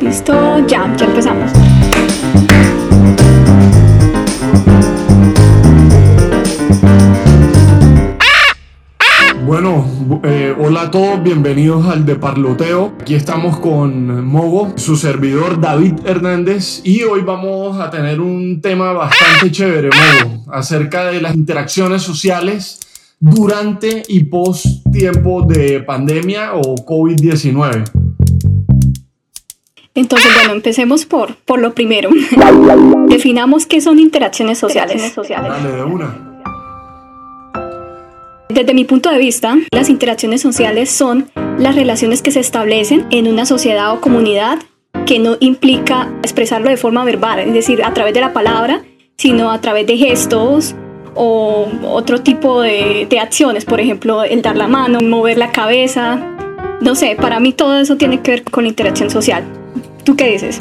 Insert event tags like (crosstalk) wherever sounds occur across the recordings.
Listo, ya, ya empezamos. Bueno, eh, hola a todos, bienvenidos al de Parloteo. Aquí estamos con Mogo, su servidor David Hernández y hoy vamos a tener un tema bastante chévere, Mogo, acerca de las interacciones sociales durante y post tiempo de pandemia o COVID-19. Entonces, bueno, empecemos por, por lo primero. (laughs) Definamos qué son interacciones sociales. Dale, de una. Desde mi punto de vista, las interacciones sociales son las relaciones que se establecen en una sociedad o comunidad que no implica expresarlo de forma verbal, es decir, a través de la palabra, sino a través de gestos o otro tipo de, de acciones, por ejemplo, el dar la mano, mover la cabeza. No sé, para mí todo eso tiene que ver con la interacción social. ¿Tú qué dices?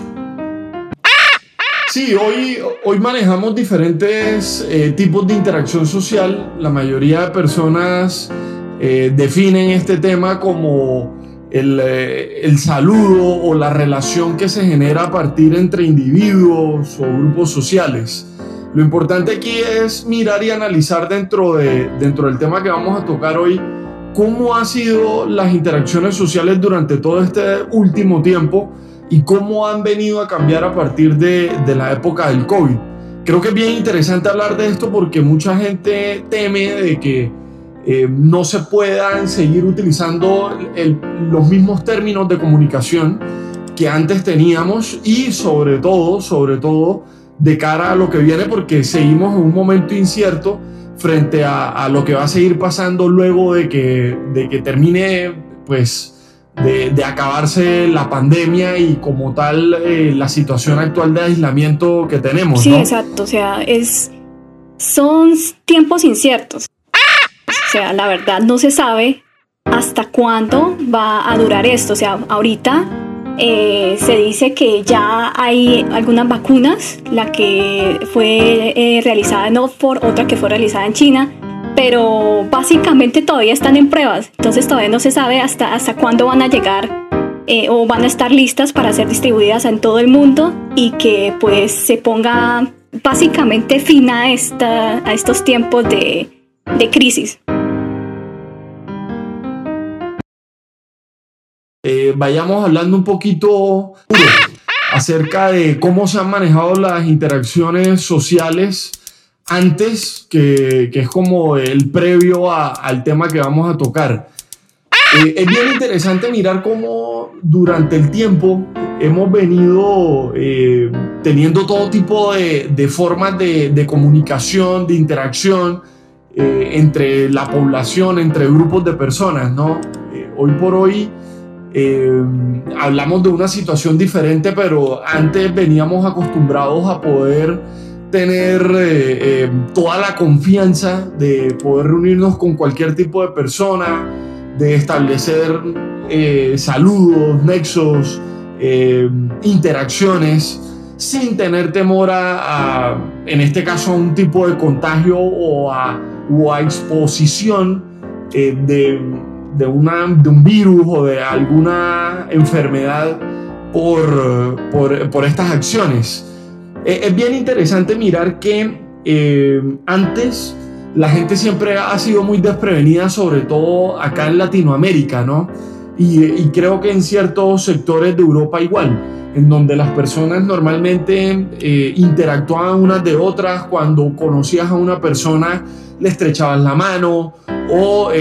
Sí, hoy, hoy manejamos diferentes eh, tipos de interacción social. La mayoría de personas eh, definen este tema como el, eh, el, saludo o la relación que se genera a partir entre individuos o grupos sociales. Lo importante aquí es mirar y analizar dentro, de, dentro del tema que vamos a tocar hoy cómo han sido las interacciones sociales durante todo este último tiempo y cómo han venido a cambiar a partir de, de, la época del COVID. Creo que es bien interesante hablar de esto porque mucha gente teme de que eh, no se puedan seguir utilizando el, los mismos términos de comunicación que antes teníamos y sobre todo, sobre todo, de cara a lo que viene porque seguimos en un momento incierto frente a, a lo que va a seguir pasando luego de que, de que termine pues de, acabarse la pandemia y como tal eh, la situación actual de aislamiento que tenemos. Sí, exacto, o sea, es, son tiempos inciertos. O sea, la verdad no se sabe hasta cuándo va a durar esto. O sea, ahorita eh, se dice que ya hay algunas vacunas, la que fue eh, realizada en Oxford, otra que fue realizada en China, pero básicamente todavía están en pruebas, entonces todavía no se sabe hasta, hasta cuándo van a llegar eh, o van a estar listas para ser distribuidas en todo el mundo y que pues se ponga básicamente fin a, esta, a estos tiempos de, de crisis. Eh, vayamos hablando un poquito acerca de cómo se han manejado las interacciones sociales antes, que, es como el previo a, al tema que vamos a tocar. Eh, es bien interesante mirar cómo durante el tiempo hemos venido eh, teniendo todo tipo de, formas de, de, comunicación, de interacción eh, entre la población, entre grupos de personas, ¿no? hoy por hoy hablamos de una situación diferente, pero antes veníamos acostumbrados a poder tener eh, eh, toda la confianza de poder reunirnos con cualquier tipo de persona, de establecer eh, saludos, nexos, interacciones, sin tener temor a, en este caso, a un tipo de contagio o a, exposición de, de, una, de un virus o de alguna enfermedad por, por, por estas acciones. Eh, es bien interesante mirar que eh, antes la gente siempre ha sido muy desprevenida, sobre todo acá en Latinoamérica, ¿no? Y, creo que en ciertos sectores de Europa igual, en donde las personas normalmente eh, interactuaban unas de otras, cuando conocías a una persona le estrechabas la mano o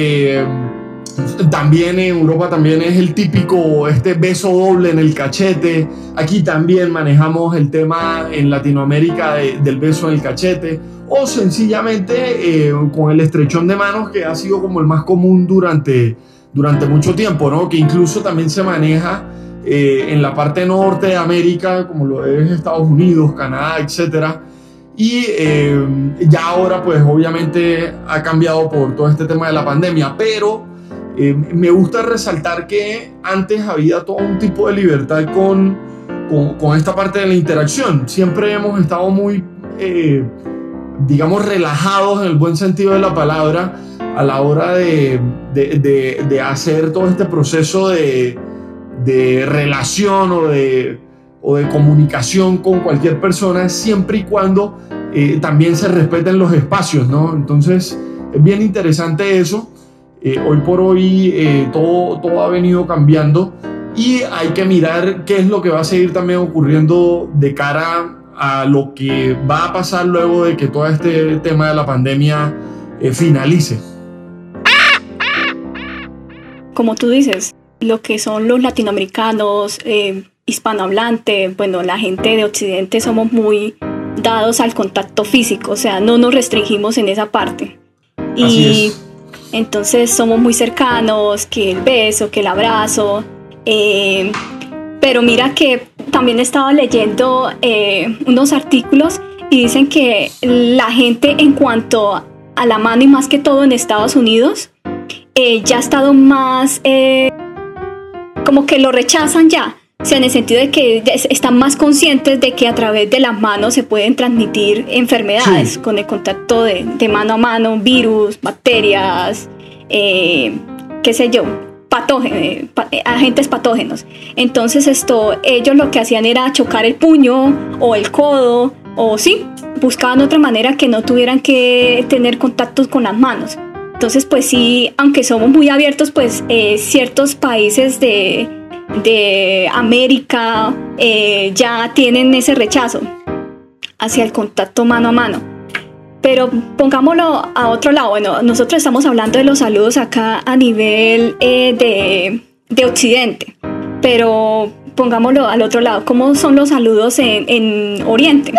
también en Europa también es el típico este beso doble en el cachete. Aquí también manejamos el tema en Latinoamérica del beso en el cachete. O sencillamente eh, con el estrechón de manos que ha sido como el más común durante, durante mucho tiempo, ¿no? Que incluso también se maneja eh, en la parte norte de América, como lo es Estados Unidos, Canadá, etcétera. Y eh, ya ahora, pues obviamente ha cambiado por todo este tema de la pandemia, pero eh, me gusta resaltar que antes había todo un tipo de libertad con, con, esta parte de la interacción. Siempre hemos estado muy, eh, digamos, relajados en el buen sentido de la palabra a la hora de, de, de, hacer todo este proceso de, relación o de, o de comunicación con cualquier persona siempre y cuando eh, también se respeten los espacios, ¿no? Entonces es bien interesante eso. Eh, hoy por hoy eh, todo, todo ha venido cambiando y hay que mirar qué es lo que va a seguir también ocurriendo de cara a lo que va a pasar luego de que todo este tema de la pandemia finalice. Como tú dices, lo que son los latinoamericanos, hispanohablantes, bueno, la gente de Occidente somos muy dados al contacto físico, o sea, no nos restringimos en esa parte. y entonces somos muy cercanos, que el beso, que el abrazo. Eh, pero mira que también he estado leyendo eh, unos artículos y dicen que la gente en cuanto a la mano y más que todo en Estados Unidos, eh, ya ha estado más, como que lo rechazan ya. O sea, en el sentido de que están más conscientes de que a través de las manos se pueden transmitir enfermedades con el contacto de, mano a mano, virus, bacterias, eh, qué sé yo, patógenos, eh, eh, agentes patógenos. Entonces esto, ellos lo que hacían era chocar el puño o el codo o sí, buscaban otra manera que no tuvieran que tener contactos con las manos. Entonces, pues sí, aunque somos muy abiertos, pues ciertos países de, de América eh, ya tienen ese rechazo hacia el contacto mano a mano. Pero pongámoslo a otro lado. Bueno, nosotros estamos hablando de los saludos acá a nivel eh, de, de, Occidente, pero pongámoslo al otro lado. ¿Cómo son los saludos en, en Oriente?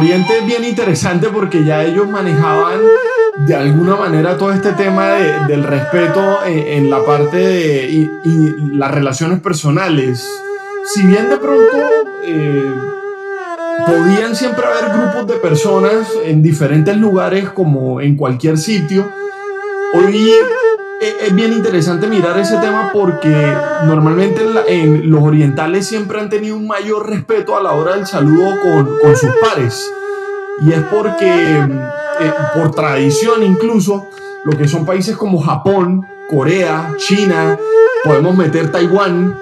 Oriente es bien interesante porque ya ellos manejaban de alguna manera todo este tema del respeto en, la parte de y, las relaciones personales. Si bien de pronto eh, podían siempre haber grupos de personas en diferentes lugares como en cualquier sitio, hoy es bien interesante mirar ese tema porque normalmente en, los orientales siempre han tenido un mayor respeto a la hora del saludo con, sus pares. Y es porque, eh, por tradición incluso, lo que son países como Japón, Corea, China, podemos meter Taiwán,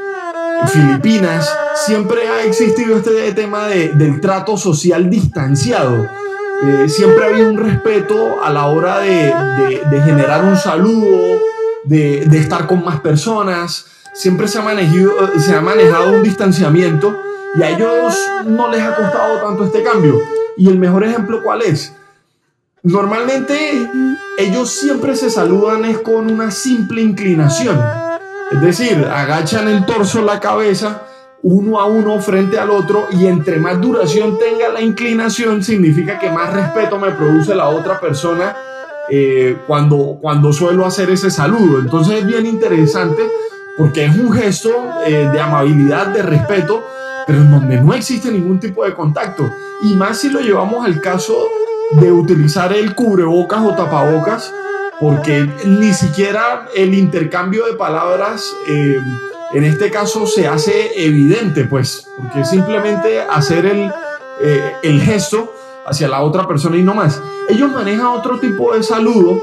Filipinas, siempre ha existido este tema del trato social distanciado. Eh, siempre ha habido un respeto a la hora de, generar un saludo, de, estar con más personas. Siempre se ha, manejado, se ha manejado un distanciamiento y a ellos no les ha costado tanto este cambio. Y el mejor ejemplo, ¿cuál es? Normalmente ellos siempre se saludan es con una simple inclinación. Es decir, agachan el torso, la cabeza, uno a uno frente al otro y entre más duración tenga la inclinación significa que más respeto me produce la otra persona eh, cuando, cuando suelo hacer ese saludo. Entonces es bien interesante porque es un gesto eh, de amabilidad, de respeto, pero en donde no existe ningún tipo de contacto. Y más si lo llevamos al caso de utilizar el cubrebocas o tapabocas, porque ni siquiera el intercambio de palabras eh, en este caso se hace evidente, pues, porque simplemente hacer el, el gesto hacia la otra persona y no más. Ellos manejan otro tipo de saludo,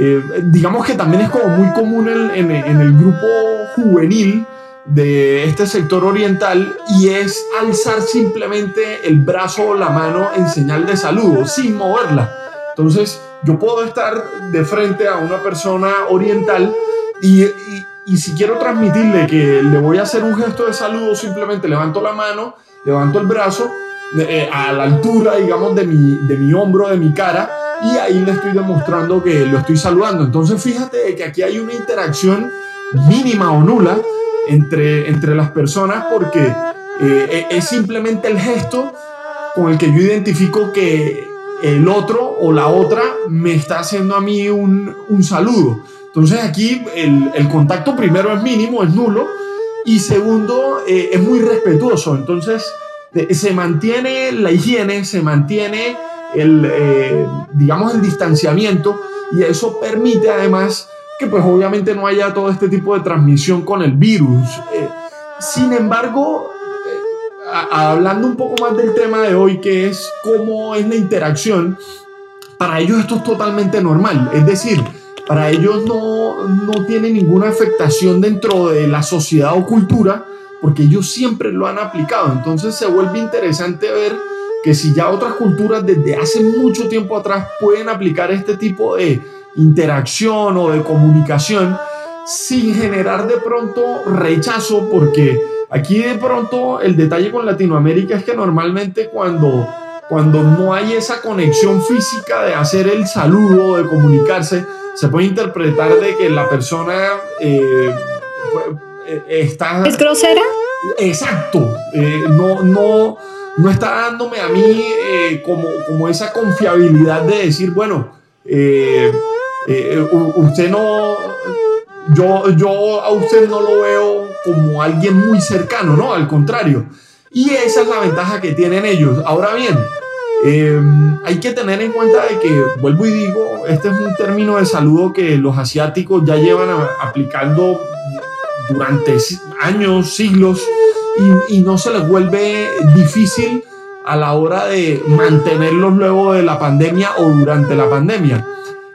eh, digamos que también es como muy común en, en, el grupo juvenil de este sector oriental y es alzar simplemente el brazo o la mano en señal de saludo sin moverla. Entonces yo puedo estar de frente a una persona oriental y, y, y si quiero transmitirle que le voy a hacer un gesto de saludo, simplemente levanto la mano, levanto el brazo eh, a la altura, digamos, de mi, de mi hombro, de mi cara, y ahí le estoy demostrando que lo estoy saludando. Entonces fíjate que aquí hay una interacción mínima o nula entre, entre las personas porque eh, e, es simplemente el gesto con el que yo identifico que el otro o la otra me está haciendo a mí un, un saludo. Entonces aquí el, el, contacto primero es mínimo, es nulo, y segundo eh, es muy respetuoso. Entonces se mantiene la higiene, se mantiene el, eh, digamos, el distanciamiento y eso permite además que pues obviamente no haya todo este tipo de transmisión con el virus. Eh, sin embargo, eh, hablando un poco más del tema de hoy, que es cómo es la interacción, para ellos esto es totalmente normal. Es decir, para ellos no, no tiene ninguna afectación dentro de la sociedad o cultura, porque ellos siempre lo han aplicado. Entonces se vuelve interesante ver que si ya otras culturas desde hace mucho tiempo atrás pueden aplicar este tipo de interacción o de comunicación sin generar de pronto rechazo, porque aquí de pronto el detalle con Latinoamérica es que normalmente cuando, cuando no hay esa conexión física de hacer el saludo, de comunicarse, se puede interpretar de que la persona eh, eh, está... ¿Es grosera? Exacto, eh, no, no, no está dándome a mí como, como esa confiabilidad de decir, bueno, usted no yo, yo a usted no lo veo como alguien muy cercano, ¿no? Al contrario. Y esa es la ventaja que tienen ellos. Ahora bien, em, hay que tener en cuenta de que, vuelvo y digo, este es un término de saludo que los asiáticos ya llevan aplicando durante años, siglos, y, y, no se les vuelve difícil a la hora de mantenerlos luego de la pandemia o durante la pandemia.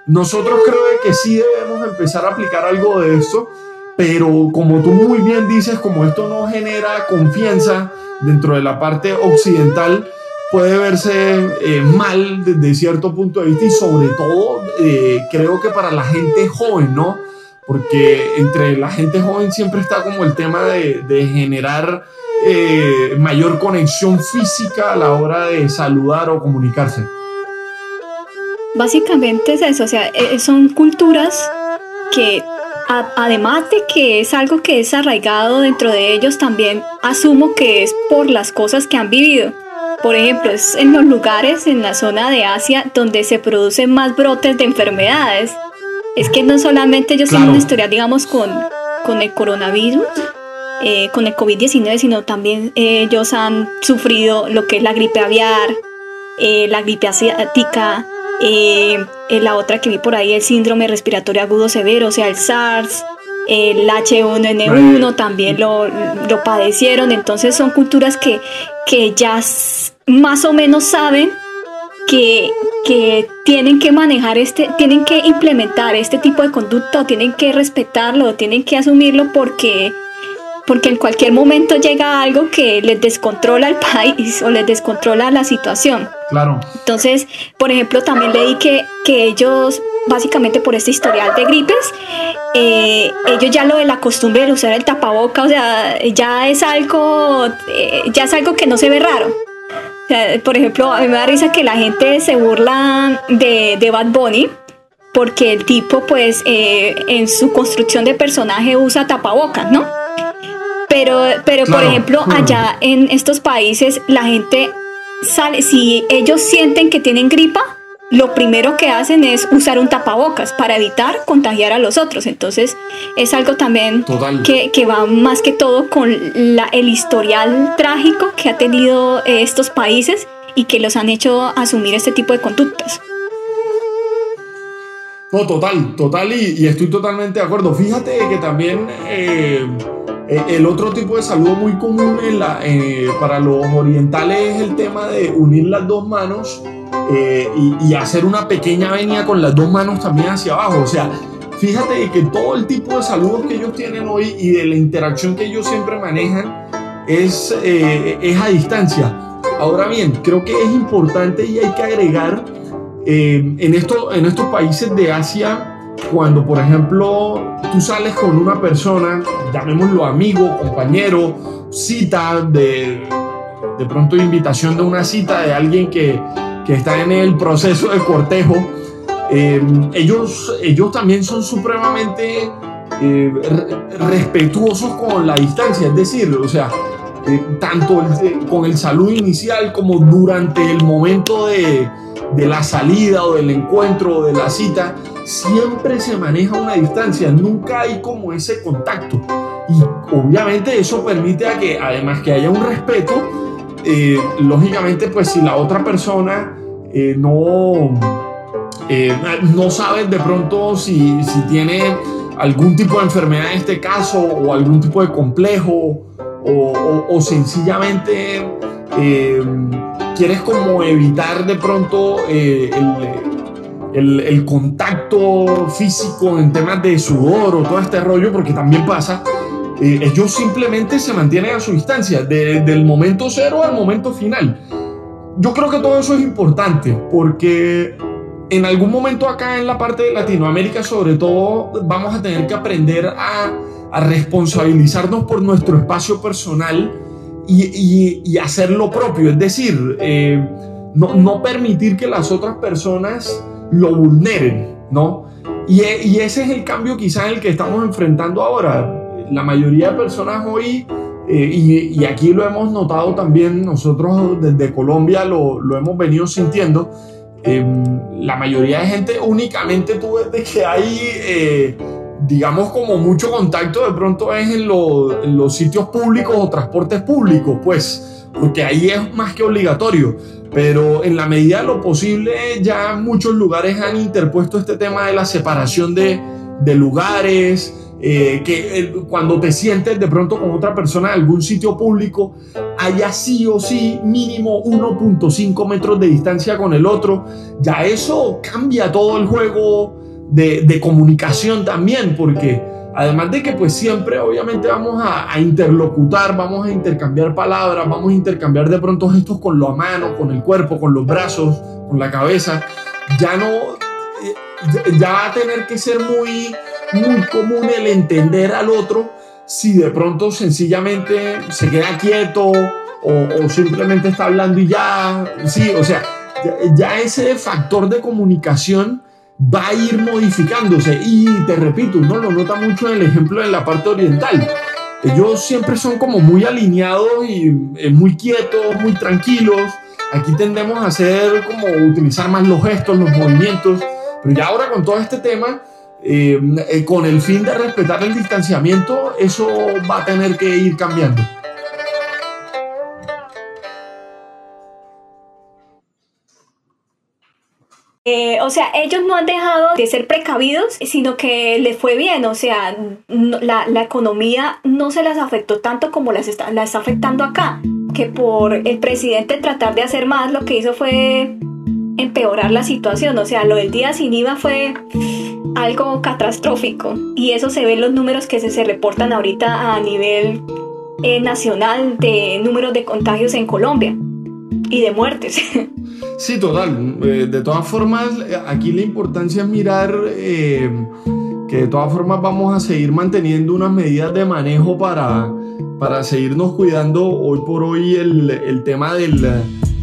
Nosotros creo que sí debemos empezar a aplicar algo de esto, pero como tú muy bien dices, como esto no genera confianza dentro de la parte occidental, puede verse eh, mal desde cierto punto de vista y sobre todo eh, creo que para la gente joven, ¿no? Porque entre la gente joven siempre está como el tema de, generar eh, mayor conexión física a la hora de saludar o comunicarse. Básicamente es eso, o sea, son culturas que además de que es algo que es arraigado dentro de ellos, también asumo que es por las cosas que han vivido. Por ejemplo, es en los lugares en la zona de Asia donde se producen más brotes de enfermedades. Es que no solamente ellos tienen una historia, digamos, con, con el coronavirus, eh, con el COVID-19, sino también ellos han sufrido lo que es la gripe aviar, eh, la gripe asiática, eh, la otra que vi por ahí, el síndrome respiratorio agudo severo, o sea, el SARS, el H1N1 también lo, lo, padecieron, entonces son culturas que, que ya más o menos saben que, que, tienen que manejar este, tienen que implementar este tipo de conducta, o tienen que respetarlo, o tienen que asumirlo porque porque en cualquier momento llega algo que les descontrola el país o les descontrola la situación. Claro. Entonces, por ejemplo, también leí que, que ellos, básicamente por este historial de gripes, eh, ellos ya lo de la costumbre de usar el tapaboca, o sea, ya es algo, eh, ya es algo que no se ve raro. O sea, por ejemplo, a mí me da risa que la gente se burla de, de Bad Bunny porque el tipo, pues, eh, en su construcción de personaje usa tapabocas, ¿no? Pero, pero por ejemplo, allá en estos países la gente sale, si ellos sienten que tienen gripa, lo primero que hacen es usar un tapabocas para evitar contagiar a los otros. Entonces es algo también que, que, va más que todo con la, el historial trágico que ha tenido eh, estos países y que los han hecho asumir este tipo de conductas. No, total, total y, y estoy totalmente de acuerdo. Fíjate que también... Eh, eh, el otro tipo de saludo muy común eh, para los orientales es el tema de unir las dos manos eh, y, hacer una pequeña venia con las dos manos también hacia abajo. O sea, fíjate que todo el tipo de saludos que ellos tienen hoy y de la interacción que ellos siempre manejan es, es a distancia. Ahora bien, creo que es importante y hay que agregar en, esto, en estos países de Asia cuando, por ejemplo, tú sales con una persona, llamémoslo amigo, compañero, cita, de, de pronto invitación de una cita de alguien que, que está en el proceso de cortejo, eh, ellos, ellos también son supremamente eh, respetuosos con la distancia, es decir, o sea, eh, tanto con el saludo inicial como durante el momento de, de la salida o del encuentro o de la cita, siempre se maneja una distancia, nunca hay como ese contacto. Y obviamente eso permite a que, además que haya un respeto, eh, lógicamente pues si la otra persona eh, no, eh, no sabe de pronto si, si tiene algún tipo de enfermedad en este caso o algún tipo de complejo o, o, sencillamente quieres como evitar de pronto el el, contacto físico en temas de sudor o todo este rollo, porque también pasa, eh, ellos simplemente se mantienen a su distancia, del momento cero al momento final. Yo creo que todo eso es importante, porque en algún momento acá en la parte de Latinoamérica, sobre todo, vamos a tener que aprender a responsabilizarnos por nuestro espacio personal y, y, hacer lo propio. Es decir, eh, no, no, permitir que las otras personas lo vulneren, ¿no? Y, y, ese es el cambio quizá en el que estamos enfrentando ahora. La mayoría de personas hoy, eh, y, y, aquí lo hemos notado también, nosotros desde Colombia lo, lo hemos venido sintiendo, eh, la mayoría de gente únicamente tú ves que hay digamos, como mucho contacto de pronto es en, los sitios públicos o transportes públicos, pues, porque ahí es más que obligatorio. Pero en la medida de lo posible, ya muchos lugares han interpuesto este tema de la separación de, lugares, eh, que cuando te sientes de pronto con otra persona en algún sitio público, haya sí o sí mínimo 1.5 metros de distancia con el otro, ya eso cambia todo el juego de, comunicación también, porque además de que pues siempre obviamente vamos a, interlocutar, vamos a intercambiar palabras, vamos a intercambiar de pronto gestos con la mano, con el cuerpo, con los brazos, con la cabeza, ya no, eh, ya va a tener que ser muy, muy común el entender al otro si de pronto sencillamente se queda quieto o, simplemente está hablando y ya, sí, o sea, ya ese factor de comunicación va a ir modificándose. Y te repito, uno lo nota mucho en el ejemplo de la parte oriental. Ellos siempre son como muy alineados y eh, muy quietos, muy tranquilos. Aquí tendemos a hacer como utilizar más los gestos, los movimientos. Pero ya ahora con todo este tema, eh, eh, con el fin de respetar el distanciamiento, eso va a tener que ir cambiando. Eh, o sea, ellos no han dejado de ser precavidos, sino que les fue bien. O sea, la, la, economía no se las afectó tanto como las está, la está afectando acá. Que por el presidente tratar de hacer más, lo que hizo fue empeorar la situación. O sea, lo del día sin IVA fue algo catastrófico. Y eso se ve en los números que se, se reportan ahorita a nivel eh, nacional de números de contagios en Colombia y de muertes. (laughs) Sí, total. Eh, de todas formas, aquí la importancia es mirar eh, que de todas formas vamos a seguir manteniendo unas medidas de manejo para, para seguirnos cuidando. Hoy por hoy el, el tema del,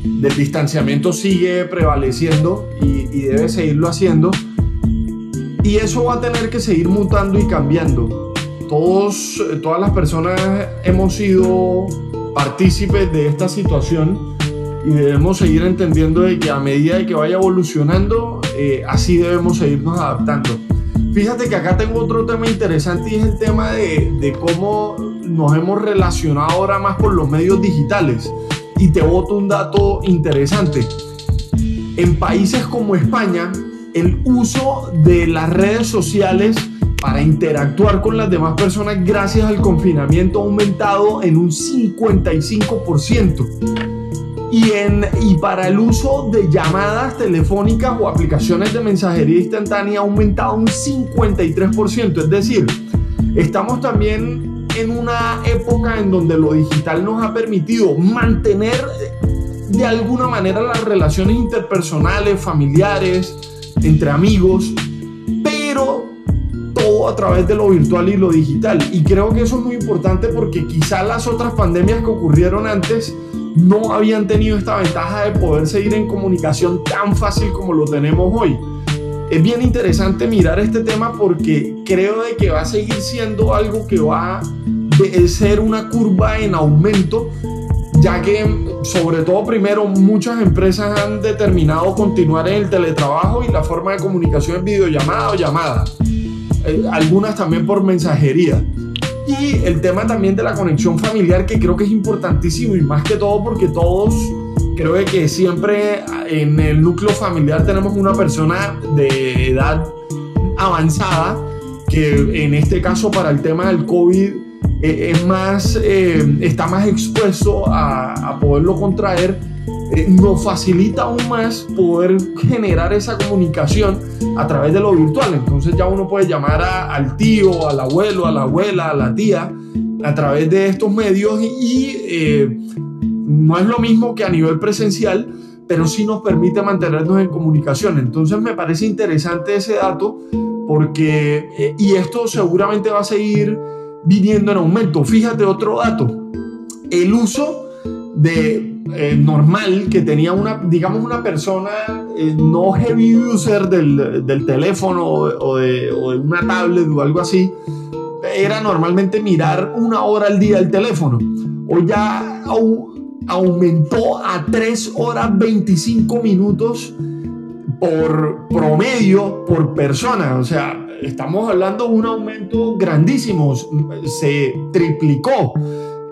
del, distanciamiento sigue prevaleciendo y, debe seguirlo haciendo. Y eso va a tener que seguir mutando y cambiando. Todos, todas las personas hemos sido partícipes de esta situación y debemos seguir entendiendo de que a medida de que vaya evolucionando, eh, así debemos seguirnos adaptando. Fíjate que acá tengo otro tema interesante y es el tema de, de cómo nos hemos relacionado ahora más con los medios digitales. Y te boto un dato interesante. En países como España, el uso de las redes sociales para interactuar con las demás personas gracias al confinamiento ha aumentado en un 55% y, en, y para el uso de llamadas telefónicas o aplicaciones de mensajería instantánea ha aumentado un 53%. Es decir, estamos también en una época en donde lo digital nos ha permitido mantener de alguna manera las relaciones interpersonales, familiares, entre amigos, pero todo a través de lo virtual y lo digital. Y creo que eso es muy importante porque quizá las otras pandemias que ocurrieron antes no habían tenido esta ventaja de poder seguir en comunicación tan fácil como lo tenemos hoy. Es bien interesante mirar este tema porque creo de que va a seguir siendo algo que va a ser una curva en aumento, ya que sobre todo primero muchas empresas han determinado continuar en el teletrabajo y la forma de comunicación es videollamada o llamada, eh, algunas también por mensajería. Y el tema también de la conexión familiar, que creo que es importantísimo y más que todo porque todos creo que siempre en el núcleo familiar tenemos una persona de edad avanzada que en este caso para el tema del COVID eh, es más, eh, está más expuesto a, a, poderlo contraer eh, nos facilita aún más poder generar esa comunicación a través de lo virtual. Entonces ya uno puede llamar al tío, al abuelo, a la abuela, a la tía a través de estos medios y, eh, no es lo mismo que a nivel presencial, pero sí nos permite mantenernos en comunicación. Entonces me parece interesante ese dato porque, eh, y esto seguramente va a seguir viniendo en aumento. Fíjate otro dato, el uso de eh, normal que tenía una, digamos, una persona eh, no heavy user del, del teléfono o de, o de, una tablet o algo así, era normalmente mirar una hora al día el teléfono. O ya aumentó a 3 horas 25 minutos por promedio por persona. O sea, estamos hablando de un aumento grandísimo, se triplicó.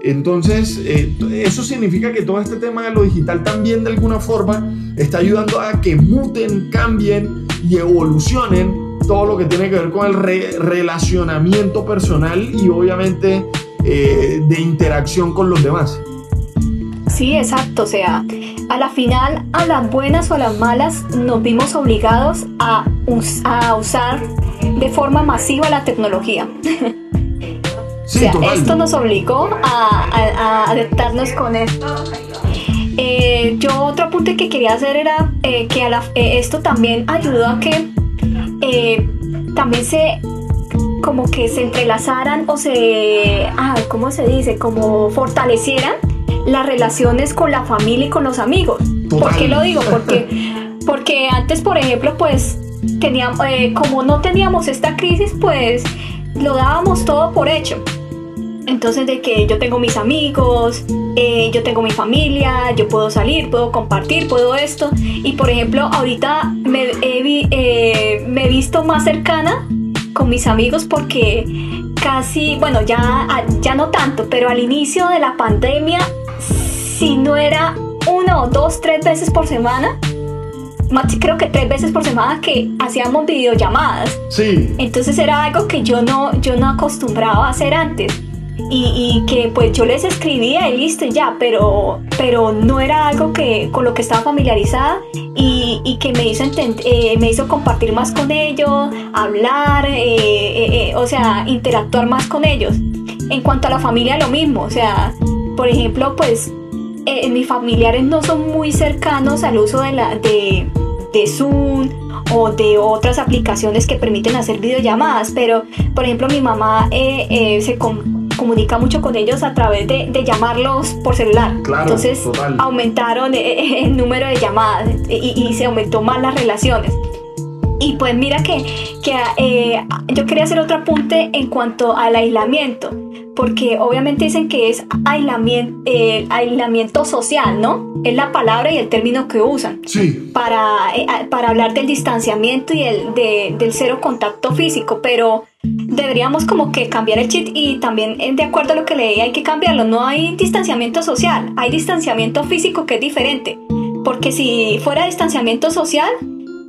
Entonces, eh, eso significa que todo este tema de lo digital también de alguna forma está ayudando a que muten, cambien y evolucionen todo lo que tiene que ver con el relacionamiento personal y obviamente eh, de interacción con los demás. Sí, exacto. O sea, a la final, a las buenas o a las malas, nos vimos obligados a, a usar de forma masiva la tecnología. (laughs) Sí, o sea, esto nos obligó a, adaptarnos con esto. Eh, yo otro apunte que quería hacer era eh, que a eh, esto también ayudó a que también se como que se entrelazaran o se, ah, ¿cómo se dice? Como fortalecieran las relaciones con la familia y con los amigos. ¿Por qué lo digo? Porque, (laughs) porque antes, por ejemplo, pues teníamos, como no teníamos esta crisis, pues lo dábamos todo por hecho. Entonces de que yo tengo mis amigos, eh, yo tengo mi familia, yo puedo salir, puedo compartir, puedo esto. Y por ejemplo, ahorita me he, eh, me he visto más cercana con mis amigos porque casi, bueno, ya, ya no tanto, pero al inicio de la pandemia, si no era una o dos, tres veces por semana, creo que tres veces por semana que hacíamos videollamadas. Sí. Entonces era algo que yo no, yo no acostumbraba a hacer antes y, que pues yo les escribía y listo ya, pero, pero no era algo que, con lo que estaba familiarizada y, y que me hizo, eh, me hizo compartir más con ellos, hablar, eh, eh, o sea, interactuar más con ellos. En cuanto a la familia, lo mismo, o sea, por ejemplo, pues mis familiares no son muy cercanos al uso de, la, de, de Zoom o de otras aplicaciones que permiten hacer videollamadas, pero por ejemplo mi mamá se, comunica mucho con ellos a través de, llamarlos por celular. Entonces aumentaron eh, eh, el, número de llamadas y, se aumentó más las relaciones. Y pues mira que, que eh, yo quería hacer otro apunte en cuanto al aislamiento, porque obviamente dicen que es aislamiento, aislamiento social, ¿no? Es la palabra y el término que usan sí. para, para hablar del distanciamiento y el, del cero contacto físico, pero deberíamos como que cambiar el chip y también eh, de acuerdo a lo que leí hay que cambiarlo. No hay distanciamiento social, hay distanciamiento físico que es diferente. Porque si fuera distanciamiento social,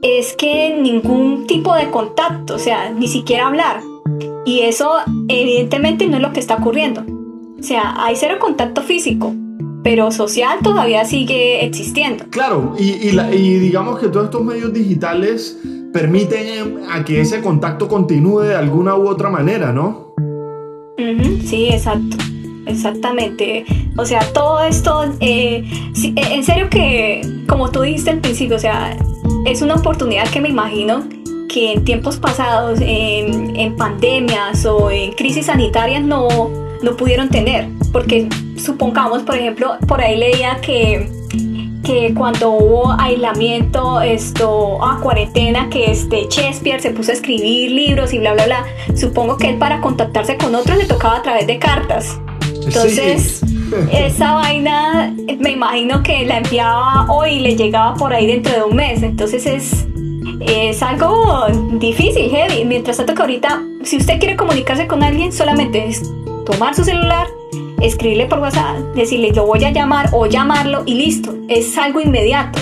es que ningún tipo de contacto, o sea, ni siquiera hablar. Y eso evidentemente no es lo que está ocurriendo. O sea, hay cero contacto físico, pero social todavía sigue existiendo. Claro, y, y digamos que todos estos medios digitales permiten a que ese contacto continúe de alguna u otra manera, ¿no? sí, exacto. Exactamente. O sea, todo esto, eh, eh, en serio que, como tú dijiste al principio, o sea, es una oportunidad que me imagino que en tiempos pasados, en, en pandemias o en crisis sanitarias, no, no pudieron tener. Porque supongamos, por ejemplo, por ahí leía que que cuando hubo aislamiento, esto, a cuarentena, que este Shakespeare se puso a escribir libros y bla, bla, bla. Supongo que él para contactarse con otros le tocaba a través de cartas. Entonces, (laughs) esa vaina, me imagino que la enviaba hoy y le llegaba por ahí dentro de un mes. Entonces es, es algo difícil, heavy. Mientras tanto que ahorita, si usted quiere comunicarse con alguien, solamente es tomar su celular, escribirle por WhatsApp, decirle yo voy a llamar o llamarlo y listo, es algo inmediato.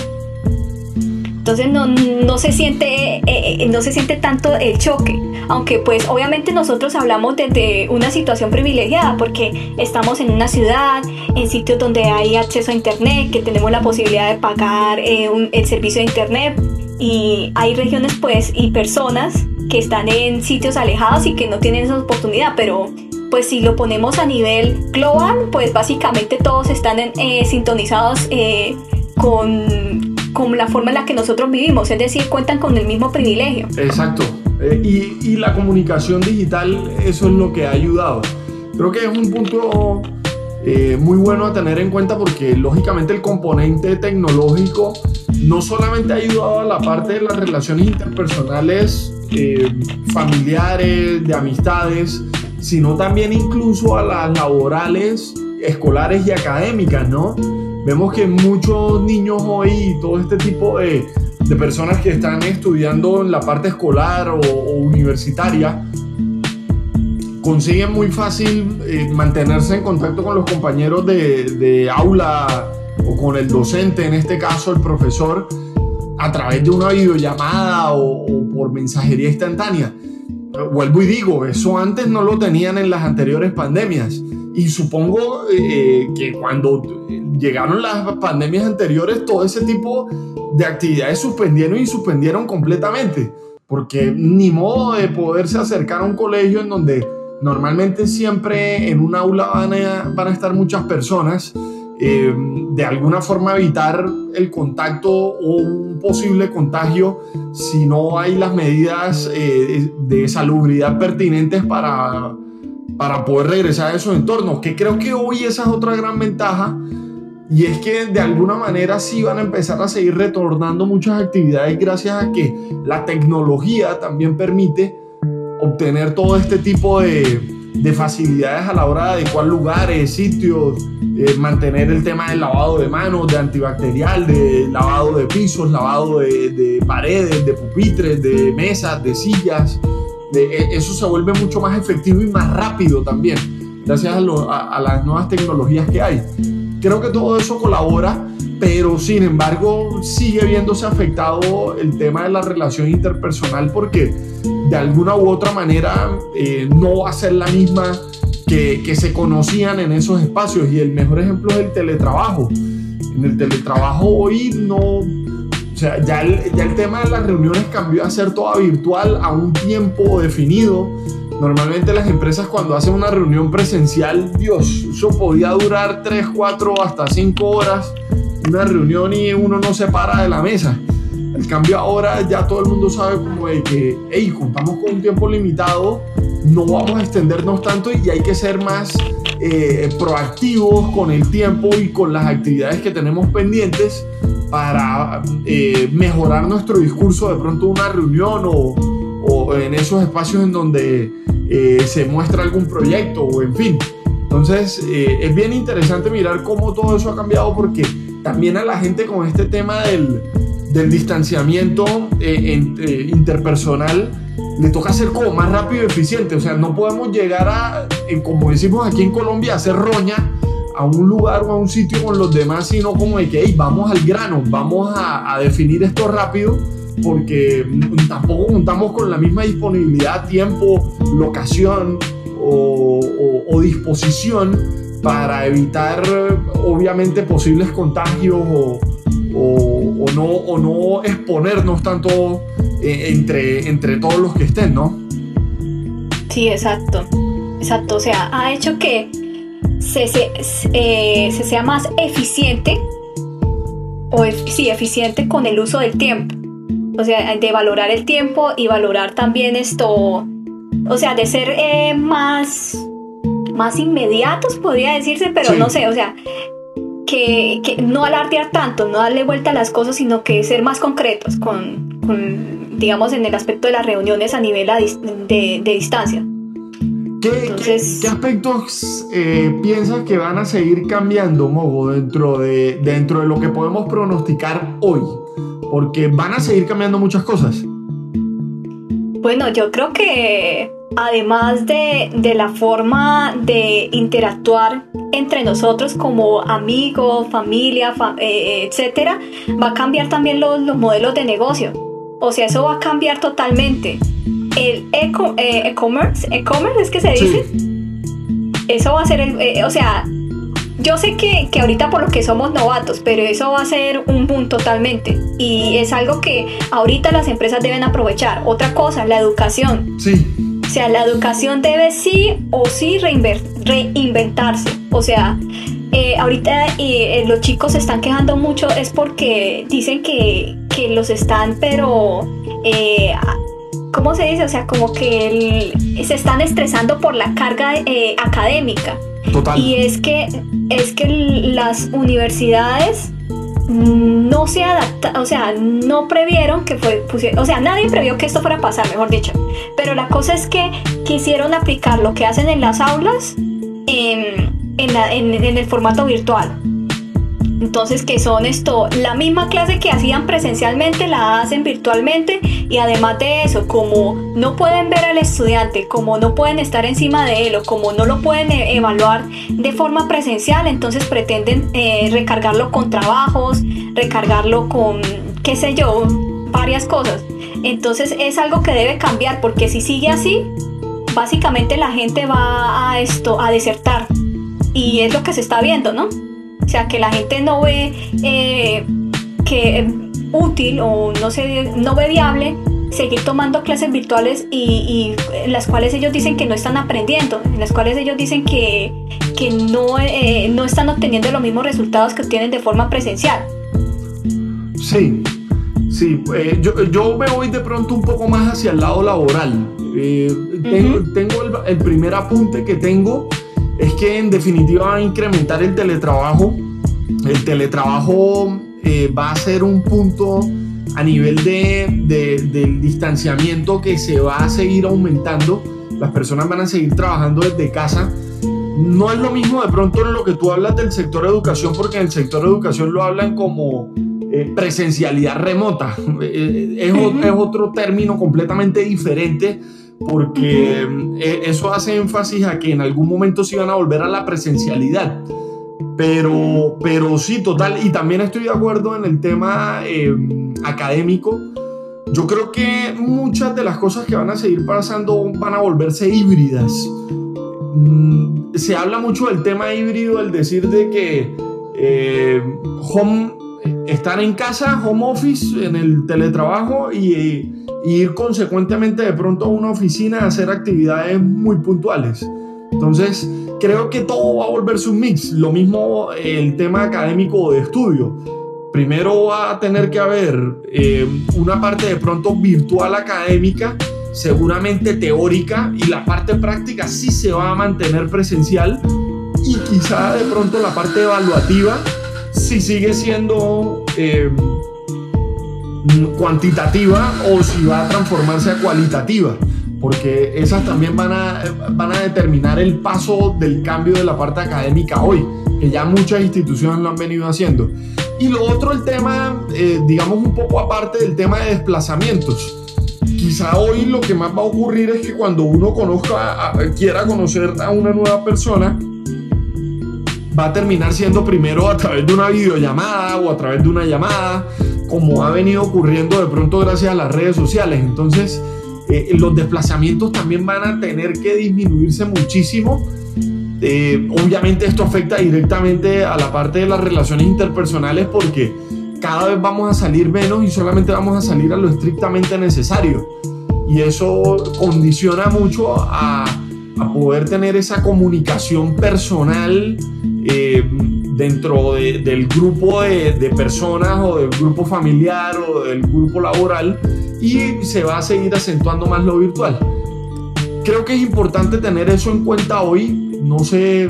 Entonces no, no, se siente, eh, eh, no se siente tanto el choque, aunque pues obviamente nosotros hablamos desde una situación privilegiada porque estamos en una ciudad, en sitios donde hay acceso a internet, que tenemos la posibilidad de pagar eh, el servicio de internet. Y hay regiones pues y personas que están en sitios alejados y que no tienen esa oportunidad, pero pues si lo ponemos a nivel global, pues básicamente todos están sintonizados con con la forma en la que nosotros vivimos, es decir, cuentan con el mismo privilegio. Exacto. Eh, y, y, la comunicación digital, eso es lo que ha ayudado. Creo que es un punto eh, muy bueno a tener en cuenta porque lógicamente el componente tecnológico no solamente ha ayudado a la parte de las relaciones interpersonales, eh, familiares, de amistades, sino también incluso a las laborales, escolares y académicas, ¿no? Vemos que muchos niños hoy todo este tipo de, de personas que están estudiando en la parte escolar o, universitaria consiguen muy fácil eh, mantenerse en contacto con los compañeros de, de, aula o con el docente, en este caso el profesor, a través de una videollamada o, o por mensajería instantánea. Vuelvo y digo, eso antes no lo tenían en las anteriores pandemias. Y supongo eh, que cuando llegaron las pandemias anteriores, todo ese tipo de actividades suspendieron y suspendieron completamente. Porque ni modo de poderse acercar a un colegio en donde normalmente siempre en un aula van a, van a estar muchas personas. Eh, de alguna forma evitar el contacto o un posible contagio si no hay las medidas eh, de salubridad pertinentes para para poder regresar a esos entornos, que creo que hoy esa es otra gran ventaja, y es que de alguna manera sí van a empezar a seguir retornando muchas actividades gracias a que la tecnología también permite obtener todo este tipo de, de facilidades a la hora de adecuar lugares, sitios, eh, mantener el tema del lavado de manos, de antibacterial, de lavado de pisos, lavado de, de paredes, de pupitres, de mesas, de sillas. E, eso se vuelve mucho más efectivo y más rápido también, gracias a, las nuevas tecnologías que hay. Creo que todo eso colabora, pero sin embargo sigue viéndose afectado el tema de la relación interpersonal porque de alguna u otra manera eh, no va a ser la misma que, que, se conocían en esos espacios y el mejor ejemplo es el teletrabajo. En el teletrabajo hoy no, o sea, ya el, ya el tema de las reuniones cambió a ser toda virtual a un tiempo definido. Normalmente las empresas cuando hacen una reunión presencial, Dios, eso podía durar 3, 4, hasta 5 horas. Una reunión y uno no se para de la mesa. El cambio ahora ya todo el mundo sabe como de que, hey, contamos con un tiempo limitado, no vamos a extendernos tanto y hay que ser más eh, proactivos con el tiempo y con las actividades que tenemos pendientes para eh, mejorar nuestro discurso de pronto una reunión o, en esos espacios en donde eh, se muestra algún proyecto o en fin. Entonces es bien interesante mirar cómo todo eso ha cambiado porque también a la gente con este tema del, del distanciamiento interpersonal le toca ser como más rápido y eficiente. O sea, no podemos llegar a, como decimos aquí en Colombia, a hacer roña a un lugar o a un sitio con los demás, sino como de que vamos al grano, vamos a, definir esto rápido, porque tampoco contamos con la misma disponibilidad, tiempo, locación o, disposición para evitar obviamente posibles contagios o, no, o no exponernos tanto eh, entre, entre todos los que estén, ¿no? Sí, exacto. Exacto, o sea, ha hecho que eh, se, sea más eficiente o sí, eficiente con el uso del tiempo. O sea, de valorar el tiempo y valorar también esto, o sea, de ser eh, más, más inmediatos, podría decirse, pero no sé, o sea, que, no alardear tanto, no darle vuelta a las cosas, sino que ser más concretos con, digamos, en el aspecto de las reuniones a nivel de distancia. ¿Qué, aspectos eh, piensas que van a seguir cambiando, Mogo, dentro de, dentro de lo que podemos pronosticar hoy? Porque van a seguir cambiando muchas cosas. Bueno, yo creo que además de, la forma de interactuar entre nosotros como amigos, familia, eh, etcétera, va a cambiar también los, modelos de negocio. O sea, eso va a cambiar totalmente. El eh, e-commerce, e-commerce es que se dice. Eso va a ser el, eh, o sea, yo sé que, que, ahorita por lo que somos novatos, pero eso va a ser un boom totalmente. Y es algo que ahorita las empresas deben aprovechar. Otra cosa, la educación. Sí. O sea, la educación debe sí o sí reinventarse. O sea, eh, ahorita eh, los chicos se están quejando mucho es porque dicen que, que los están, pero... Eh, ¿Cómo se dice? O sea, como que se están estresando por la carga académica. Y es que, es que las universidades no se adaptaron, o sea, no previeron que fue, o sea, nadie previó que esto fuera a pasar, mejor dicho. Pero la cosa es que quisieron aplicar lo que hacen en las aulas en, en el formato virtual. Entonces, que son esto, la misma clase que hacían presencialmente la hacen virtualmente y además de eso, como no pueden ver al estudiante, como no pueden estar encima de él o como no lo pueden e-, evaluar de forma presencial, entonces pretenden eh, recargarlo con trabajos, recargarlo con, qué sé yo, varias cosas. Entonces es algo que debe cambiar porque si sigue así, básicamente la gente va a esto, a desertar. Y es lo que se está viendo, ¿no? O sea, que la gente no ve eh, que es útil o no, se, no ve viable seguir tomando clases virtuales y, en las cuales ellos dicen que no están aprendiendo, en las cuales ellos dicen que, que no, eh, no están obteniendo los mismos resultados que obtienen de forma presencial. Sí, sí, eh, yo, yo, me voy de pronto un poco más hacia el lado laboral. tengo, tengo el, el, primer apunte que tengo es que en definitiva va a incrementar el teletrabajo. El teletrabajo eh, va a ser un punto a nivel de, del distanciamiento que se va a seguir aumentando. Las personas van a seguir trabajando desde casa. No es lo mismo de pronto en lo que tú hablas del sector educación, porque en el sector educación lo hablan como eh, presencialidad remota. (laughs) Eh, es, es otro término completamente diferente porque eh, eso hace énfasis a que en algún momento se iban a volver a la presencialidad. Pero, pero sí, total. Y también estoy de acuerdo en el tema eh, académico. Yo creo que muchas de las cosas que van a seguir pasando van a volverse híbridas. Mm, se habla mucho del tema híbrido, el decir de que eh, home, estar en casa, home office, en el teletrabajo y ir consecuentemente de pronto a una oficina a hacer actividades muy puntuales. Entonces, creo que todo va a volverse un mix. Lo mismo el tema académico de estudio. Primero va a tener que haber eh, una parte de pronto virtual académica, seguramente teórica, y la parte práctica sí se va a mantener presencial. Y quizá de pronto la parte evaluativa sí sigue siendo... Eh, cuantitativa o si va a transformarse a cualitativa, porque esas también van a, van a determinar el paso del cambio de la parte académica hoy, que ya muchas instituciones lo han venido haciendo. Y lo otro, el tema, eh, digamos un poco aparte del tema de desplazamientos. Quizá hoy lo que más va a ocurrir es que cuando uno conozca, quiera conocer a una nueva persona, va a terminar siendo primero a través de una videollamada o a través de una llamada como ha venido ocurriendo de pronto gracias a las redes sociales. Entonces, eh, los desplazamientos también van a tener que disminuirse muchísimo. Eh, obviamente esto afecta directamente a la parte de las relaciones interpersonales porque cada vez vamos a salir menos y solamente vamos a salir a lo estrictamente necesario. Y eso condiciona mucho a, a poder tener esa comunicación personal. Eh, dentro del grupo de, personas o del grupo familiar o del grupo laboral y se va a seguir acentuando más lo virtual. Creo que es importante tener eso en cuenta hoy. No sé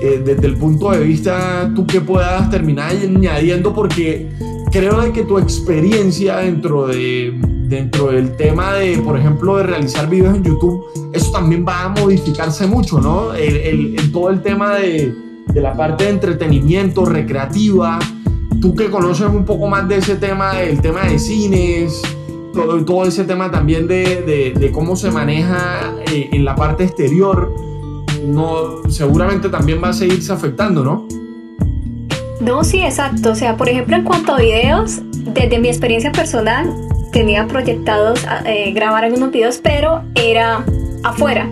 eh, desde el punto de vista tú que puedas terminar añadiendo porque creo de que tu experiencia dentro de dentro del tema de, por ejemplo, de realizar videos en YouTube, eso también va a modificarse mucho, ¿no? el, todo el tema de, de la parte de entretenimiento, recreativa. Tú que conoces un poco más de ese tema, el tema de cines, todo, ese tema también de, cómo se maneja eh, en la parte exterior, no, seguramente también va a seguirse afectando, ¿no? No, sí, exacto. O sea, por ejemplo, en cuanto a videos, desde mi experiencia personal, tenía proyectados eh, grabar algunos videos, pero era afuera.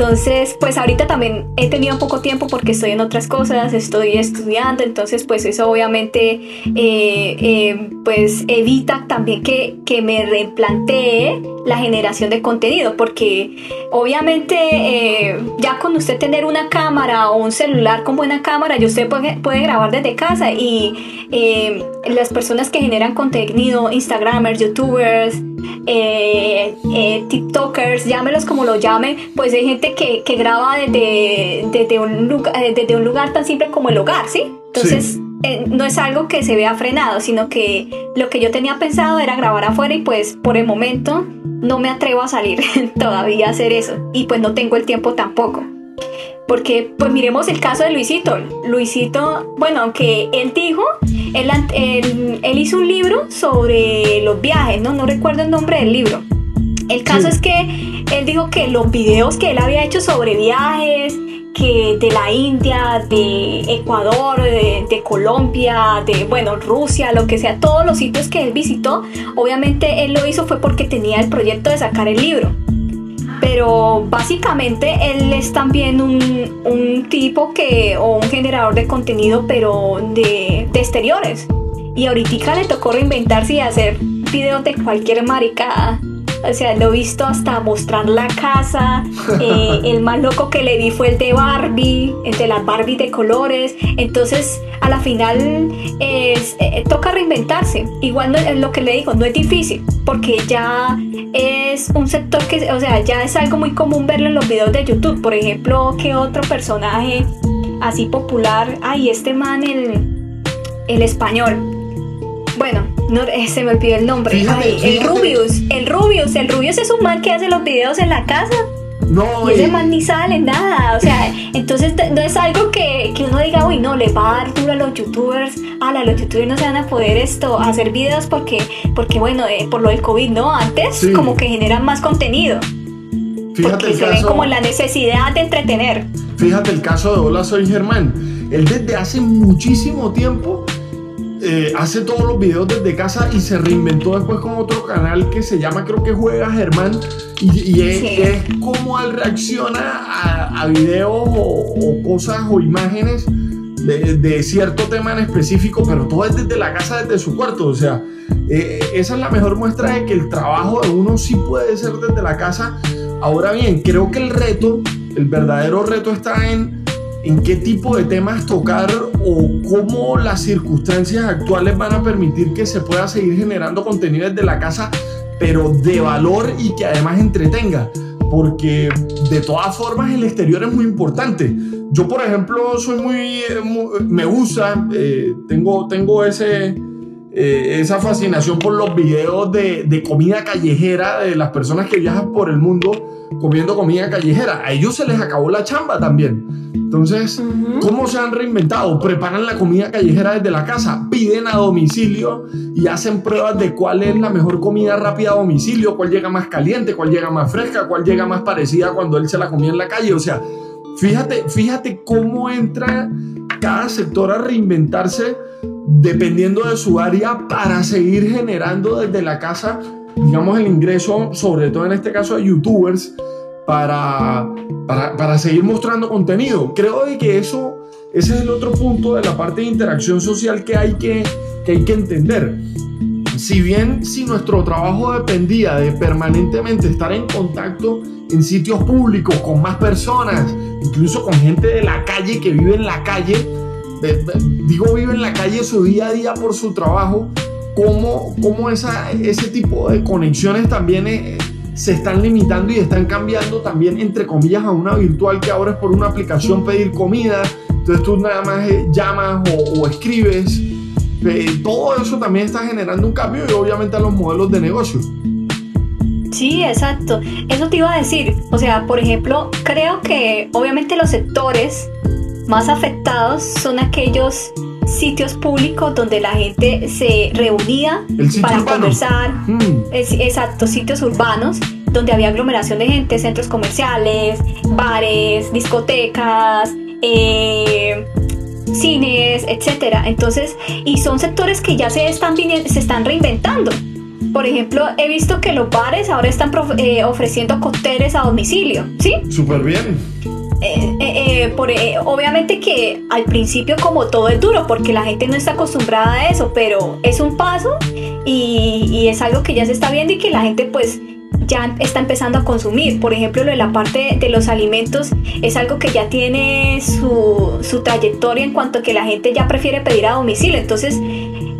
Entonces, pues ahorita también he tenido poco tiempo porque estoy en otras cosas, estoy estudiando, entonces pues eso obviamente eh, eh, pues evita también que, que me replantee la generación de contenido, porque obviamente eh, ya con usted tener una cámara o un celular con buena cámara, y usted puede, puede grabar desde casa y las personas que generan contenido, Instagramers, YouTubers, TikTokers, llámelos como lo llamen, pues hay gente que, graba desde, desde, un lugar, eh, desde un lugar tan simple como el hogar, ¿sí? Entonces, no es algo que se vea frenado, sino que lo que yo tenía pensado era grabar afuera y pues por el momento no me atrevo a salir (laughs) todavía a hacer eso y pues no tengo el tiempo tampoco. Porque, pues miremos el caso de Luisito. Luisito, bueno, aunque él dijo, él, él, hizo un libro sobre los viajes, ¿no? No recuerdo el nombre del libro. El caso es que él dijo que los videos que él había hecho sobre viajes, que de la India, de Ecuador, de, Colombia, de, bueno, Rusia, lo que sea, todos los sitios que él visitó, obviamente él lo hizo fue porque tenía el proyecto de sacar el libro pero básicamente él es también un, tipo que, o un generador de contenido, pero de, de exteriores. Y ahorita le tocó reinventarse y hacer videos de cualquier maricada. O sea, lo he visto hasta mostrar la casa. (laughs) Eh, el más loco que le vi fue el de Barbie, el de las Barbie de colores. Entonces, a la final, es, eh, toca reinventarse. Igual no, es lo que le digo, no es difícil, porque ya es un sector que, o sea, ya es algo muy común verlo en los videos de YouTube. Por ejemplo, que otro personaje así popular, ay, este man, el, el español. Bueno, no, eh, se me olvidó el nombre. el Rubius. El Rubius. El Rubius es un man que hace los videos en la casa. No, y ese man ni sale, nada. O sea, entonces no es algo que, que, uno diga, uy, no, le va a dar duro a los youtubers. Ala, los youtubers no se van a poder esto, hacer videos porque, porque bueno, eh, por lo del COVID, ¿no? Antes como que generan más contenido. Fíjate porque se ven como la necesidad de entretener. Fíjate el caso de Hola, soy Germán. Él desde hace muchísimo tiempo eh, hace todos los videos desde casa y se reinventó después con otro canal que se llama, creo que Juega Germán. Y, es, como él reacciona a, videos o, cosas o imágenes de, cierto tema en específico, pero todo es desde la casa, desde su cuarto. O sea, eh, esa es la mejor muestra de que el trabajo de uno sí puede ser desde la casa. Ahora bien, creo que el reto, el verdadero reto está en en qué tipo de temas tocar o cómo las circunstancias actuales van a permitir que se pueda seguir generando contenido desde la casa, pero de valor y que además entretenga. Porque de todas formas el exterior es muy importante. Yo, por ejemplo, soy muy... me gusta, eh, tengo, tengo ese, eh, esa fascinación por los videos de, de comida callejera de las personas que viajan por el mundo comiendo comida callejera. A ellos se les acabó la chamba también. Entonces, ¿cómo se han reinventado? Preparan la comida callejera desde la casa, piden a domicilio y hacen pruebas de cuál es la mejor comida rápida a domicilio, cuál llega más caliente, cuál llega más fresca, cuál llega más parecida cuando él se la comía en la calle. O sea, fíjate, fíjate cómo entra cada sector a reinventarse dependiendo de su área para seguir generando desde la casa digamos, el ingreso, sobre todo en este caso de youtubers, para, para, seguir mostrando contenido. Creo que eso, ese es el otro punto de la parte de interacción social que hay que, que, hay que entender. Si bien si nuestro trabajo dependía de permanentemente estar en contacto en sitios públicos con más personas, incluso con gente de la calle que vive en la calle, digo vive en la calle su día a día por su trabajo, cómo, cómo esa, ese tipo de conexiones también eh, se están limitando y están cambiando también, entre comillas, a una virtual que ahora es por una aplicación pedir comida. Entonces tú nada más eh, llamas o, escribes. Eh, todo eso también está generando un cambio y obviamente a los modelos de negocio. Sí, exacto. Eso te iba a decir. O sea, por ejemplo, creo que obviamente los sectores más afectados son aquellos sitios públicos donde la gente se reunía para conversar. Mm. exacto, sitios urbanos donde había aglomeración de gente, centros comerciales, bares, discotecas, eh, cines, etcétera. Entonces, y son sectores que ya se están, se están reinventando. Por ejemplo, he visto que los bares ahora están eh, ofreciendo cócteles a domicilio, ¿sí? Súper bien. Eh, eh, por, obviamente que al principio como todo es duro porque la gente no está acostumbrada a eso, pero es un paso y, es algo que ya se está viendo y que la gente pues ya está empezando a consumir. Por ejemplo, lo de la parte de los alimentos es algo que ya tiene su, trayectoria en cuanto a que la gente ya prefiere pedir a domicilio. Entonces,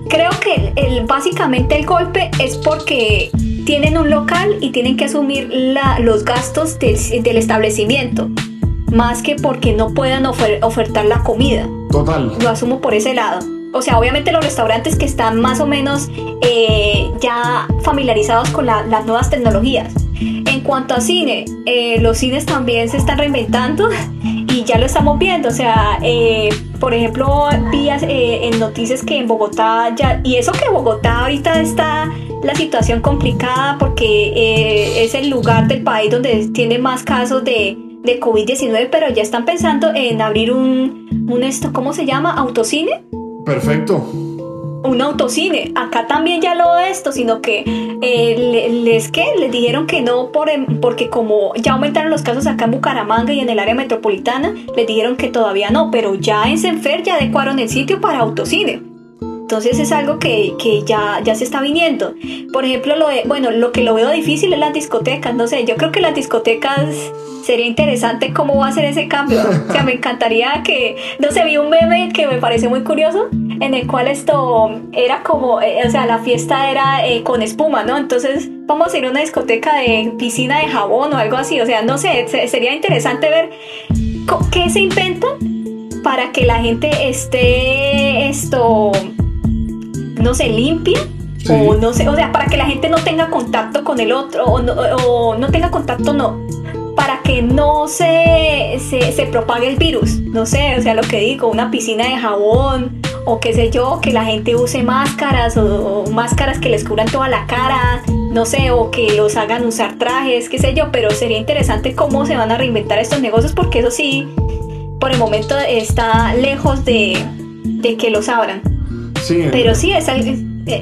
creo que básicamente el golpe es porque tienen un local y tienen que asumir los gastos del, establecimiento, más que porque no puedan ofertar la comida. Total. Lo asumo por ese lado. O sea, obviamente los restaurantes que están más o menos eh, ya familiarizados con las nuevas tecnologías. En cuanto a cine, eh, los cines también se están reinventando (laughs) y ya lo estamos viendo. O sea, eh, por ejemplo, vi eh, en noticias que en Bogotá ya, y eso que Bogotá ahorita está la situación complicada porque eh, es el lugar del país donde tiene más casos de, de COVID-19, pero ya están pensando en abrir un, un esto, ¿cómo se llama? ¿Autocine? Perfecto un autocine. Acá también ya lo esto, sino que eh, les que les dijeron que no por, em, porque como ya aumentaron los casos acá en Bucaramanga y en el área metropolitana, les dijeron que todavía no, pero ya en Senfer ya adecuaron el sitio para autocine. Entonces es algo que, que, ya, ya se está viniendo. Por ejemplo, lo bueno, lo que lo veo difícil es las discotecas. No sé, yo creo que las discotecas sería interesante cómo va a ser ese cambio. O sea, me encantaría que, no sé, vi un meme que me parece muy curioso, en el cual esto era como, eh, o sea, la fiesta era eh, con espuma, ¿no? Entonces vamos a ir a una discoteca de piscina de jabón o algo así. O sea, no sé, sería interesante ver qué se inventan para que la gente esté esto no se limpia o no sé, o sea, para que la gente no tenga contacto con el otro o no, o no tenga contacto, no, para que no se, se, propague el virus, no sé, o sea, lo que digo, una piscina de jabón o qué sé yo, que la gente use máscaras o, máscaras que les cubran toda la cara, no sé, o que los hagan usar trajes, qué sé yo, pero sería interesante cómo se van a reinventar estos negocios porque eso sí, por el momento está lejos de, de que los abran. Pero sí, es algo,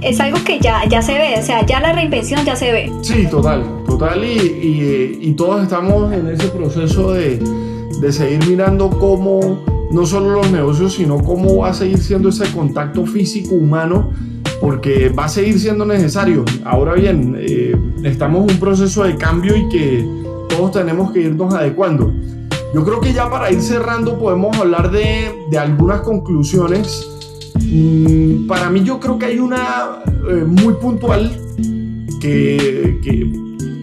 es algo que ya, ya se ve, o sea, ya la reinvención ya se ve. Sí, total, total, y, y, todos estamos en ese proceso de, de seguir mirando cómo, no solo los negocios, sino cómo va a seguir siendo ese contacto físico humano porque va a seguir siendo necesario. Ahora bien, eh, estamos en un proceso de cambio y que todos tenemos que irnos adecuando. Yo creo que ya para ir cerrando podemos hablar de, de algunas conclusiones para mí yo creo que hay una eh, muy puntual que,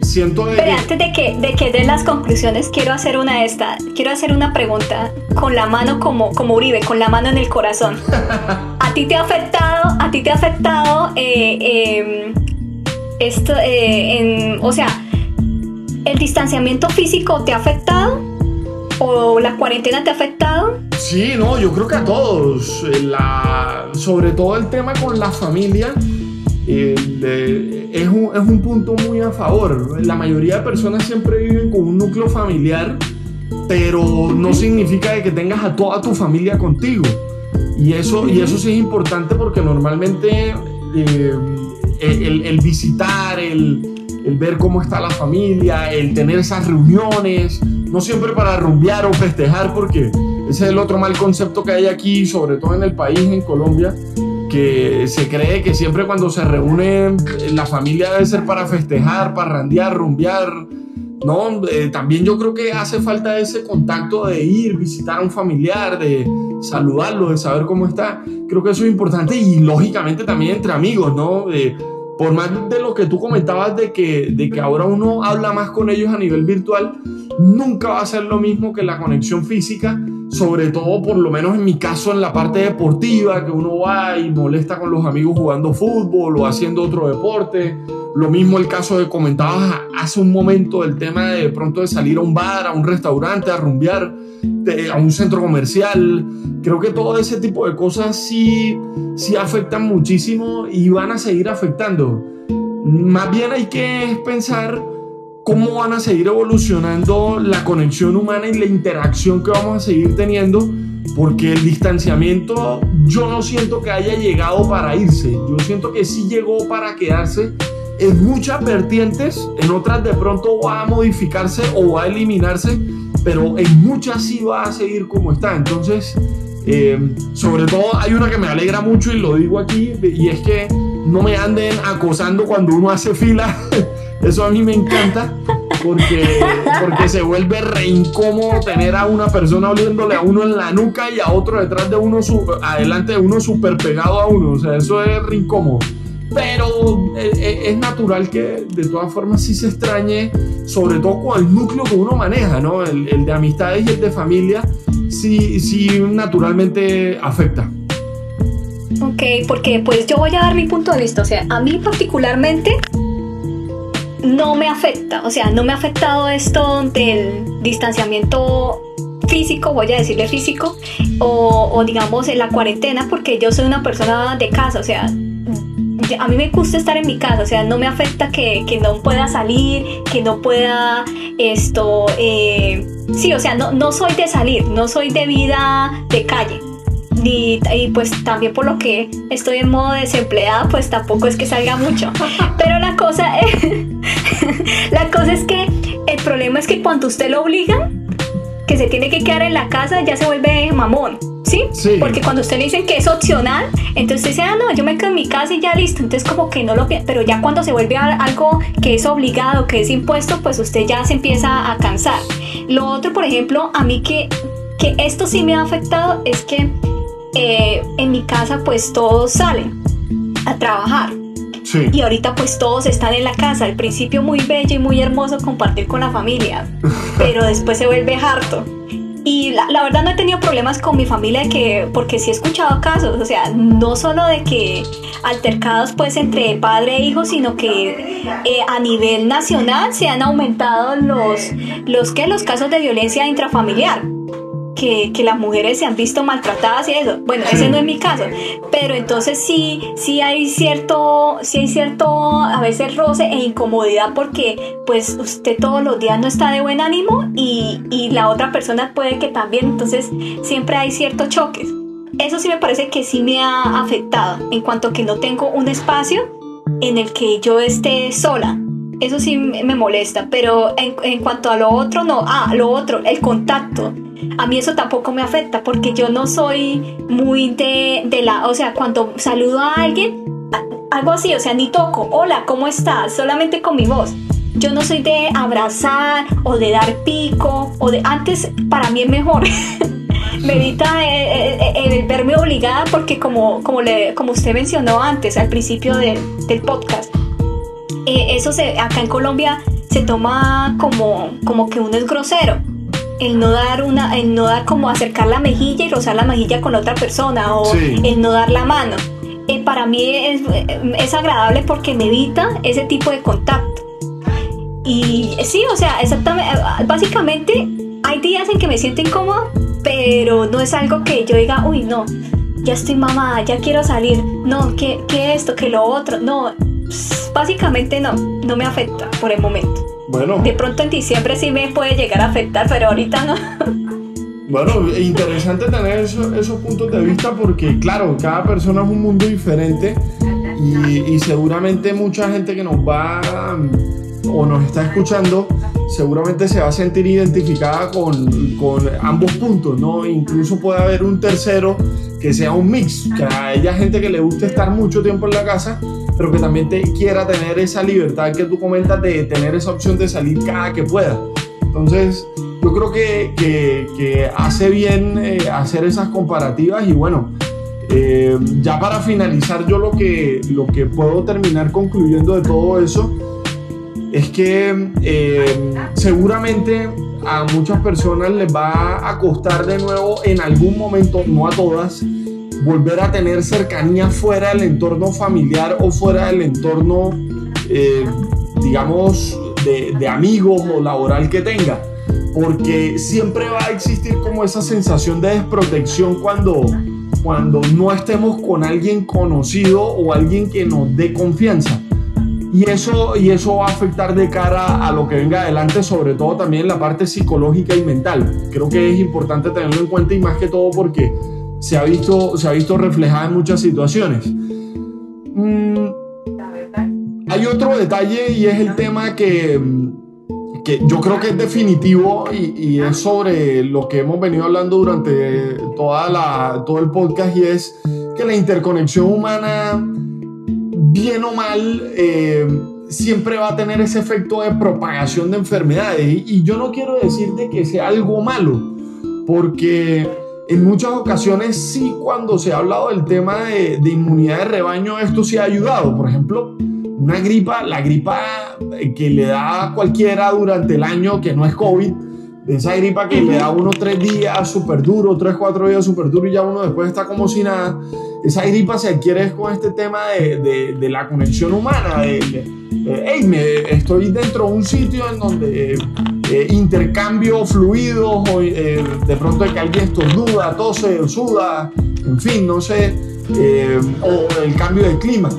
siento de... Pero antes de que, de que den las conclusiones, quiero hacer una esta. Quiero hacer una pregunta con la mano como, como Uribe, con la mano en el corazón. ¿A ti te ha afectado, a ti te ha afectado eh, em, esto, eh, en, o sea, el distanciamiento físico te ha afectado? ¿O la cuarentena te ha afectado? Sí, no, yo creo que a todos. Eh, sobre todo el tema con la familia es, un, es un punto muy a favor. La mayoría de personas siempre viven con un núcleo familiar, pero no significa que tengas a toda tu familia contigo. Y eso, y eso sí es importante porque normalmente eh, el, visitar, el, el ver cómo está la familia, el tener esas reuniones, no siempre para rumbear o festejar, porque ese es el otro mal concepto que hay aquí, sobre todo en el país, en Colombia, que se cree que siempre cuando se reúne la familia debe ser para festejar, para randear, rumbear. No, eh, también yo creo que hace falta ese contacto de ir, visitar a un familiar, de saludarlo, de saber cómo está. Creo que eso es importante y lógicamente también entre amigos, ¿no? Por más de lo que tú comentabas de que, de que ahora uno habla más con ellos a nivel virtual, nunca va a ser lo mismo que la conexión física, sobre todo por lo menos en mi caso en la parte deportiva, que uno va y molesta con los amigos jugando fútbol o haciendo otro deporte, Lo mismo el caso de comentabas hace un momento el tema de, pronto de salir a un bar, a un restaurante, a rumbear, a un centro comercial. Creo que todo ese tipo de cosas sí, sí afectan muchísimo y van a seguir afectando. Más bien hay que pensar cómo van a seguir evolucionando la conexión humana y la interacción que vamos a seguir teniendo, porque el distanciamiento yo no siento que haya llegado para irse, yo siento que sí llegó para quedarse en muchas vertientes, en otras de pronto va a modificarse o va a eliminarse, pero en muchas sí va a seguir como está. Entonces, eh, sobre todo hay una que me alegra mucho y lo digo aquí, y es que no me anden acosando cuando uno hace fila. (laughs) Eso a mí me encanta porque, porque se vuelve re incómodo tener a una persona oliéndole a uno en la nuca y a otro detrás de uno, adelante de uno súper pegado a uno. O sea, eso es re incómodo. Pero eh, eh, es natural que de todas formas sí se extrañe, sobre todo con el núcleo que uno maneja, ¿no? El, el de amistades y el de familia, sí, sí naturalmente afecta. Porque pues yo voy a dar mi punto de vista. O sea, a mí particularmente no me afecta. O sea, no me ha afectado esto del distanciamiento físico, voy a decirle físico, o, o digamos en la cuarentena, porque yo soy una persona de casa. O sea, a mí me gusta estar en mi casa, o sea, no me afecta que, que no pueda salir, que no pueda esto, eh, sí, o sea, no, no soy de salir, no soy de vida de calle. Y pues también por lo que estoy en modo desempleada, pues tampoco es que salga mucho. (laughs) Pero la cosa es, (laughs) la cosa es que el problema es que cuando usted lo obliga, que se tiene que quedar en la casa, ya se vuelve mamón. ¿sí? Porque cuando usted le dicen que es opcional, entonces dice, ah, no, yo me quedo en mi casa y ya listo. Entonces como que no lo... Pero ya cuando se vuelve algo que es obligado, que es impuesto, pues usted ya se empieza a cansar. Lo otro, por ejemplo, a mí que, que esto sí me ha afectado es que eh, en mi casa pues todos salen a trabajar. Sí. Y ahorita pues todos están en la casa. Al principio muy bello y muy hermoso compartir con la familia, (laughs) pero después se vuelve harto. Y la, verdad no he tenido problemas con mi familia que, porque sí he escuchado casos, o sea, no solo de que altercados pues entre padre e hijo, sino que eh, a nivel nacional se han aumentado los, los, ¿qué? los casos de violencia intrafamiliar que, las mujeres se han visto maltratadas y eso. Bueno, ese no es mi caso, pero entonces sí, sí hay cierto, sí hay cierto a veces roce e incomodidad porque pues usted todos los días no está de buen ánimo y, y la otra persona puede que también, entonces siempre hay ciertos choques. Eso sí me parece que sí me ha afectado en cuanto que no tengo un espacio en el que yo esté sola. Eso sí me molesta, pero en, en cuanto a lo otro, no. Ah, lo otro, el contacto a mí eso tampoco me afecta porque yo no soy muy de, de la, o sea, cuando saludo a alguien, algo así, o sea, ni toco, hola, ¿cómo estás? Solamente con mi voz. Yo no soy de abrazar o de dar pico o de antes para mí es mejor. (laughs) me evita eh, eh, eh, el, verme obligada porque como, como, le, como usted mencionó antes al principio del podcast, eso se, acá en Colombia se toma como, como que uno es grosero el no dar una, el no dar como acercar la mejilla y rozar la mejilla con otra persona o el no dar la mano. Eh, para mí es, es, agradable porque me evita ese tipo de contacto. Y sí, o sea, exactamente, básicamente hay días en que me siento incómoda, pero no es algo que yo diga, uy, no, ya estoy mamada, ya quiero salir, no, que, que esto, que lo otro, no, básicamente no, no me afecta por el momento. Bueno. De pronto en diciembre sí me puede llegar a afectar, pero ahorita no. (laughs) Bueno, interesante tener esos puntos de vista porque, claro, cada persona es un mundo diferente y, seguramente mucha gente que nos va o nos está escuchando seguramente se va a sentir identificada con, con, ambos puntos, ¿no? Incluso puede haber un tercero que sea un mix, que haya gente que le guste estar mucho tiempo en la casa pero que también te quiera tener esa libertad que tú comentas de tener esa opción de salir cada que pueda. Entonces, yo creo que, que, hace bien eh, hacer esas comparativas y bueno, eh, ya para finalizar yo lo que, lo que puedo terminar concluyendo de todo eso es que eh, seguramente a muchas personas les va a costar de nuevo en algún momento, no a todas, volver a tener cercanía fuera del entorno familiar o fuera del entorno eh, digamos, de, amigos o laboral que tenga. Porque siempre va a existir como esa sensación de desprotección cuando, cuando no estemos con alguien conocido o alguien que nos dé confianza. Y eso, y eso va a afectar de cara a lo que venga adelante, sobre todo también la parte psicológica y mental. Creo que es importante tenerlo en cuenta y más que todo porque se ha visto, se ha visto reflejada en muchas situaciones. Mm, hay otro detalle y es el tema que, que yo creo que es definitivo y, y, es sobre lo que hemos venido hablando durante toda la, todo el podcast y es que la interconexión humana bien o mal, eh, siempre va a tener ese efecto de propagación de enfermedades. Y, yo no quiero decir de que sea algo malo, porque en muchas ocasiones sí cuando se ha hablado del tema de, de inmunidad de rebaño, esto sí ha ayudado. Por ejemplo, una gripa, la gripa que le da a cualquiera durante el año que no es COVID, de esa gripa que le da uno tres días súper duro, tres, cuatro días súper duro y ya uno después está como si nada. Esa gripa se adquiere con este tema de, de, la conexión humana, de, hey, me, estoy dentro de un sitio en donde eh, intercambio fluidos, o eh, de pronto que alguien estornuda, tose, suda, en fin, no sé, eh, o el cambio de clima.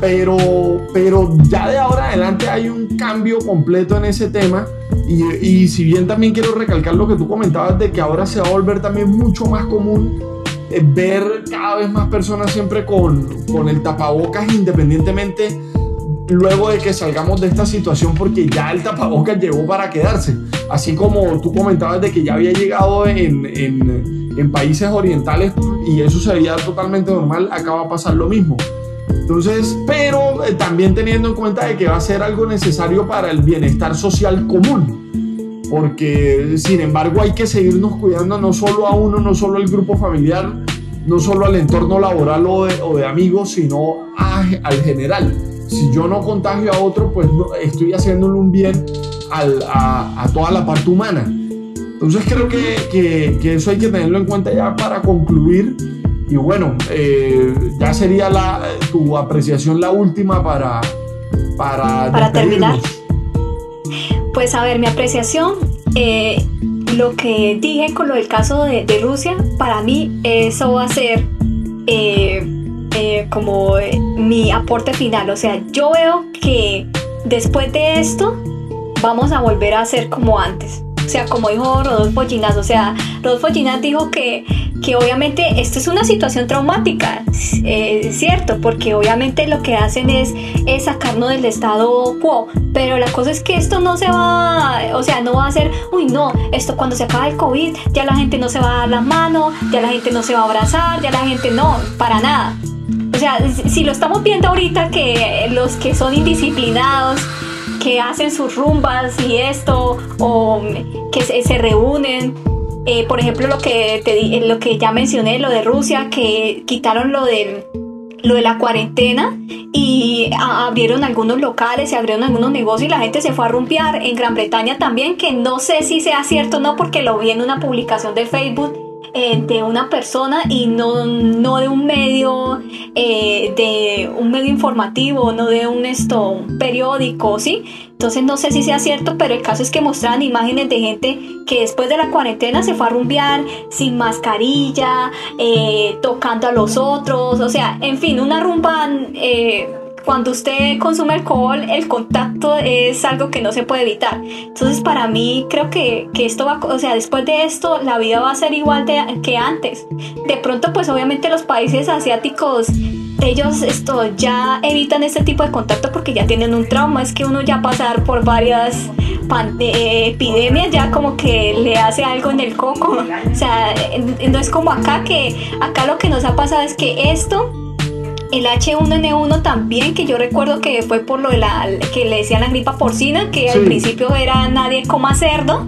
Pero, pero ya de ahora adelante hay un cambio completo en ese tema y, si bien también quiero recalcar lo que tú comentabas de que ahora se va a volver también mucho más común eh, ver cada vez más personas siempre con, con el tapabocas independientemente luego de que salgamos de esta situación porque ya el tapabocas llegó para quedarse. Así como tú comentabas de que ya había llegado en, en, países orientales y eso sería totalmente normal, acá va a pasar lo mismo. Entonces, pero eh, también teniendo en cuenta de que va a ser algo necesario para el bienestar social común. Porque, sin embargo, hay que seguirnos cuidando no solo a uno, no solo al grupo familiar, no solo al entorno laboral o de, amigos, sino al general. Si yo no contagio a otro, pues estoy haciéndole un bien a, toda la parte humana. Entonces creo que, que eso hay que tenerlo en cuenta ya para concluir y bueno, eh, ya sería la, tu apreciación la última para, para, para terminar. Pues a ver, mi apreciación, eh, lo que dije con lo del caso de, Rusia, para mí eso va a ser eh, como mi aporte final. O sea, yo veo que después de esto vamos a volver a ser como antes. O sea, como dijo Rodolfo Ginás, o sea, Rodolfo Ginás dijo que, que obviamente esto es una situación traumática, es cierto, porque obviamente lo que hacen es, es sacarnos del estado quo, pero la cosa es que esto no se va, o sea, no va a ser, uy, no, esto cuando se acaba el COVID, ya la gente no se va a dar las manos, ya la gente no se va a abrazar, ya la gente no, para nada. Sea, si lo estamos viendo ahorita que los que son indisciplinados, que hacen sus rumbas y esto, o que se, reúnen. Eh, por ejemplo, lo que, te, lo que ya mencioné, lo de Rusia, que quitaron lo de, lo de la cuarentena y abrieron algunos locales, se abrieron algunos negocios y la gente se fue a rumpear. En Gran Bretaña también, que no sé si sea cierto o no, porque lo vi en una publicación de Facebook eh, de una persona y no, no de un medio eh, de un medio informativo, no de un esto, periódico, ¿sí? Entonces no sé si sea cierto, pero el caso es que mostraban imágenes de gente que después de la cuarentena se fue a rumbear sin mascarilla, eh, tocando a los otros, o sea, en fin, una rumba cuando usted consume alcohol, el contacto es algo que no se puede evitar. Entonces, para mí, creo que, que, esto va, o sea, después de esto, la vida va a ser igual de, que antes. De pronto, pues obviamente los países asiáticos, ellos esto ya evitan este tipo de contacto porque ya tienen un trauma. Es que uno ya pasar por varias eh, epidemias ya como que le hace algo en el coco. O sea, no es como acá que acá lo que nos ha pasado es que esto el H1N1 también, que yo recuerdo que fue por lo de la que le decían la gripa porcina, que al principio era nadie coma cerdo.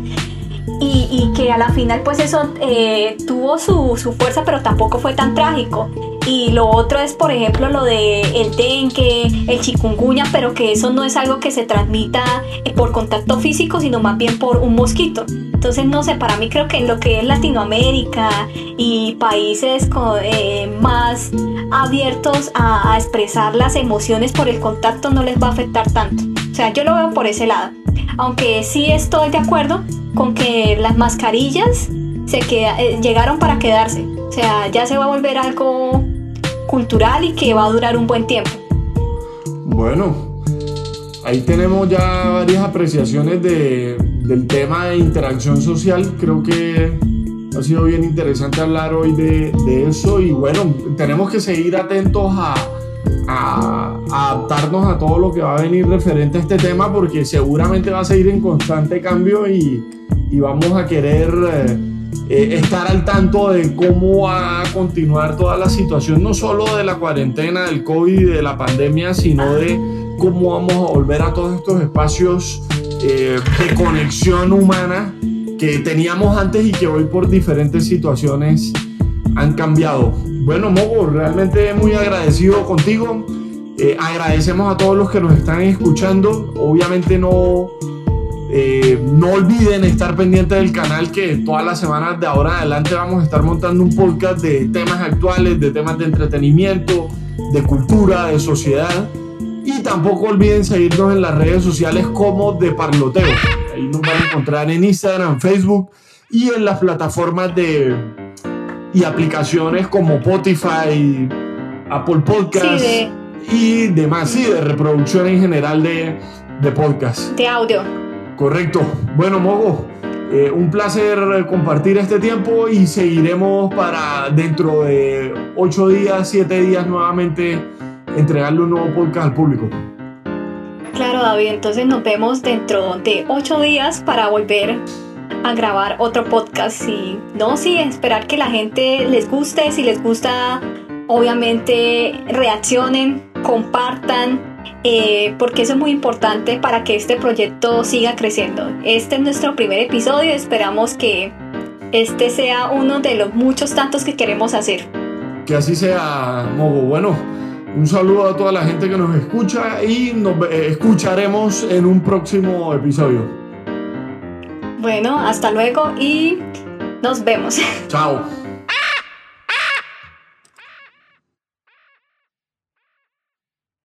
Y, que a la final pues eso eh, tuvo su, su, fuerza, pero tampoco fue tan trágico. Y lo otro es, por ejemplo, lo de el dengue, el chikungunya, pero que eso no es algo que se transmita eh, por contacto físico, sino más bien por un mosquito. Entonces, no sé, para mí creo que en lo que es Latinoamérica y países con, eh, más abiertos a, expresar las emociones por el contacto no les va a afectar tanto. O sea, yo lo veo por ese lado. Aunque sí estoy de acuerdo con que las mascarillas se eh, llegaron para quedarse. O sea, ya se va a volver algo cultural y que va a durar un buen tiempo. Bueno, ahí tenemos ya varias apreciaciones de, del tema de interacción social. Creo que ha sido bien interesante hablar hoy de, de eso y bueno, tenemos que seguir atentos a, adaptarnos a todo lo que va a venir referente a este tema porque seguramente va a seguir en constante cambio y, y vamos a querer... Eh, eh, estar al tanto de cómo va a continuar toda la situación, no solo de la cuarentena, del COVID y de la pandemia, sino de cómo vamos a volver a todos estos espacios eh, de conexión humana que teníamos antes y que hoy por diferentes situaciones han cambiado. Bueno, Mogo, realmente muy agradecido contigo. Eh, agradecemos a todos los que nos están escuchando. Obviamente no eh, no olviden estar pendientes del canal que todas las semanas de ahora en adelante vamos a estar montando un podcast de temas actuales, de temas de entretenimiento, de cultura, de sociedad. Y tampoco olviden seguirnos en las redes sociales como de Parloteo. Ahí nos van a encontrar en Instagram, Facebook y en las plataformas de y aplicaciones como Spotify, Apple Podcasts y demás, sí, de reproducción en general de, de podcast. De audio. Correcto. Bueno, Mogo, eh, un placer compartir este tiempo y seguiremos para dentro de ocho días, siete días nuevamente entregarle un nuevo podcast al público. Claro, David, entonces nos vemos dentro de ocho días para volver a grabar otro podcast y no, sí, esperar que la gente les guste, si les gusta, obviamente reaccionen, compartan eh, porque eso es muy importante para que este proyecto siga creciendo. Este es nuestro primer episodio, esperamos que este sea uno de los muchos tantos que queremos hacer. Que así sea, Mogo. Bueno, un saludo a toda la gente que nos escucha y nos eh, escucharemos en un próximo episodio. Bueno, hasta luego y nos vemos. Chao.